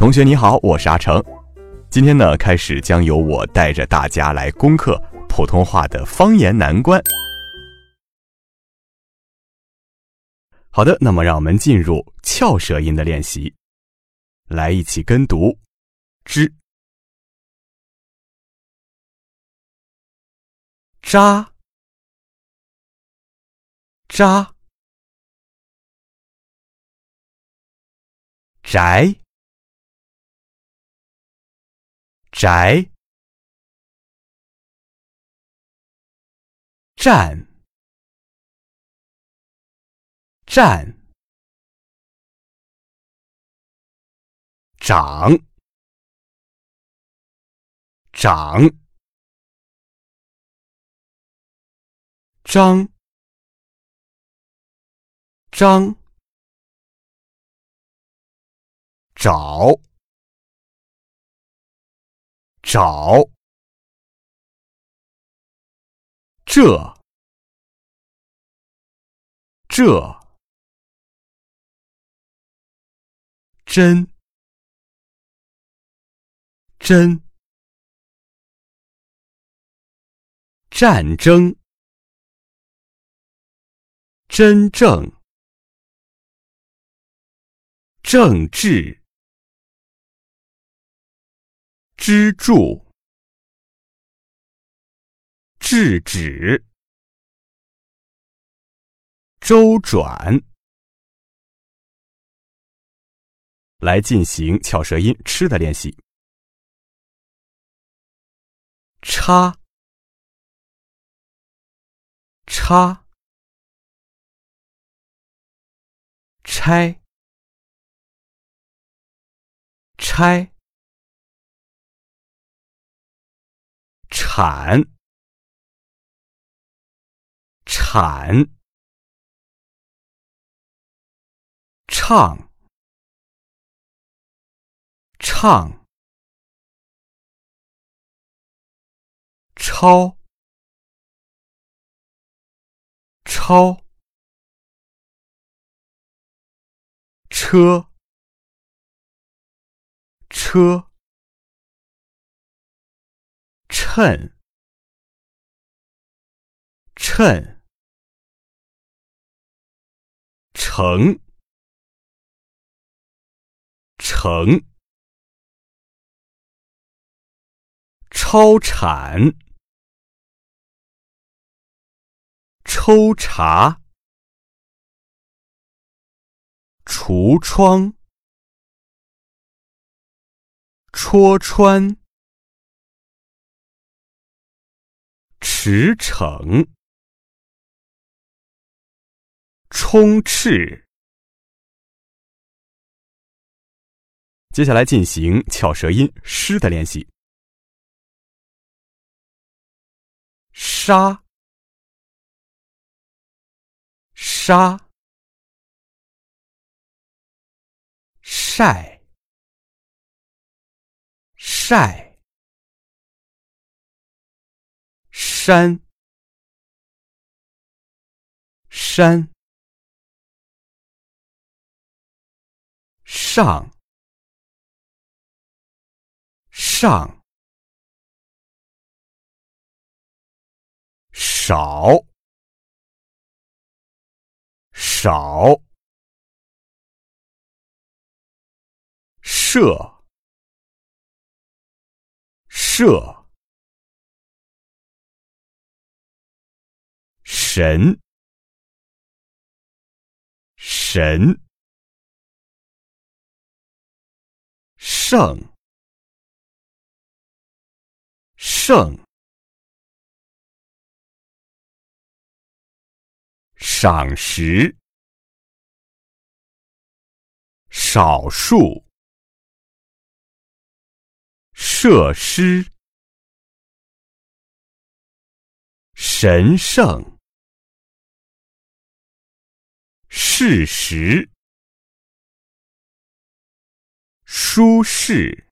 同学你好，我是阿成。今天呢，开始将由我带着大家来攻克普通话的方言难关。好的，那么让我们进入翘舌音的练习，来一起跟读“之”、“扎”、“扎”、“宅”。宅，站，站，长，长，张，张，找。找，这，这，真，真，战争，真正，政治。支柱，制止，周转，来进行翘舌音“吃”的练习。插，插，拆，拆。铲，铲，唱，唱，抄，抄，车，车。称，称，成，成，超产，抽查，橱窗，戳穿。驰骋，充斥。接下来进行翘舌音“诗”的练习。沙，沙，晒，晒。山，山，上，上，少，少，设，设。神，神，圣，圣，赏识，少数，设施，神圣，事实，舒适。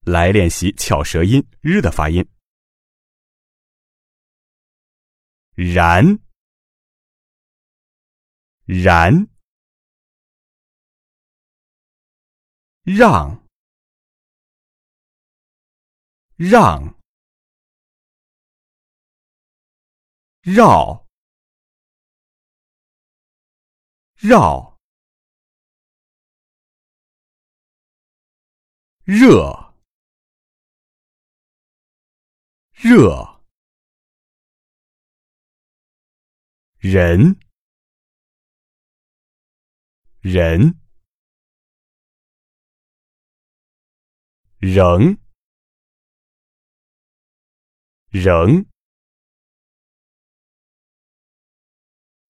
来练习翘舌音“日”的发音。然，然，让，让，绕，绕，热，热。人，人，仍，仍，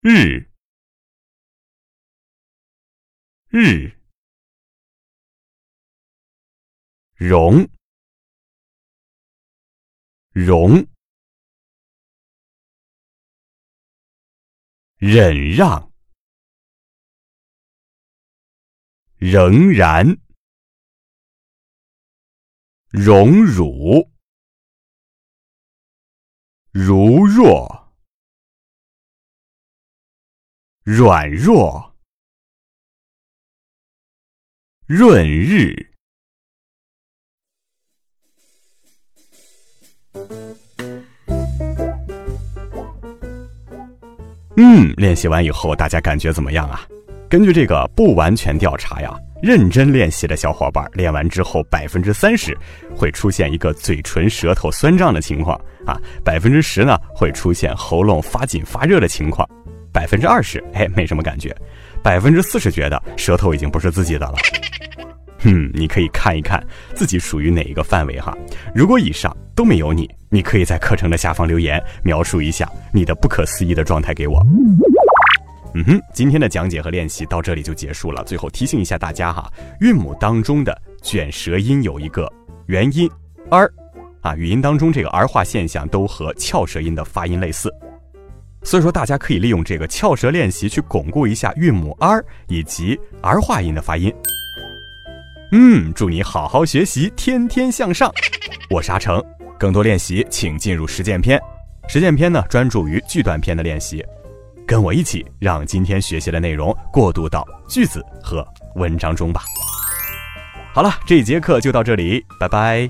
日，日，容，容。忍让，仍然，荣辱，如若，软弱，润日。嗯，练习完以后，大家感觉怎么样啊？根据这个不完全调查呀，认真练习的小伙伴练完之后，百分之三十会出现一个嘴唇、舌头酸胀的情况啊，百分之十呢会出现喉咙发紧发热的情况，百分之二十哎没什么感觉，百分之四十觉得舌头已经不是自己的了。哼，你可以看一看自己属于哪一个范围哈。如果以上都没有你，你可以在课程的下方留言，描述一下你的不可思议的状态给我。嗯哼，今天的讲解和练习到这里就结束了。最后提醒一下大家哈，韵母当中的卷舌音有一个元音 r，啊，语音当中这个儿化现象都和翘舌音的发音类似，所以说大家可以利用这个翘舌练习去巩固一下韵母 r 以及儿化音的发音。嗯，祝你好好学习，天天向上。我是阿成，更多练习请进入实践篇。实践篇呢，专注于句段篇的练习。跟我一起，让今天学习的内容过渡到句子和文章中吧。好了，这节课就到这里，拜拜。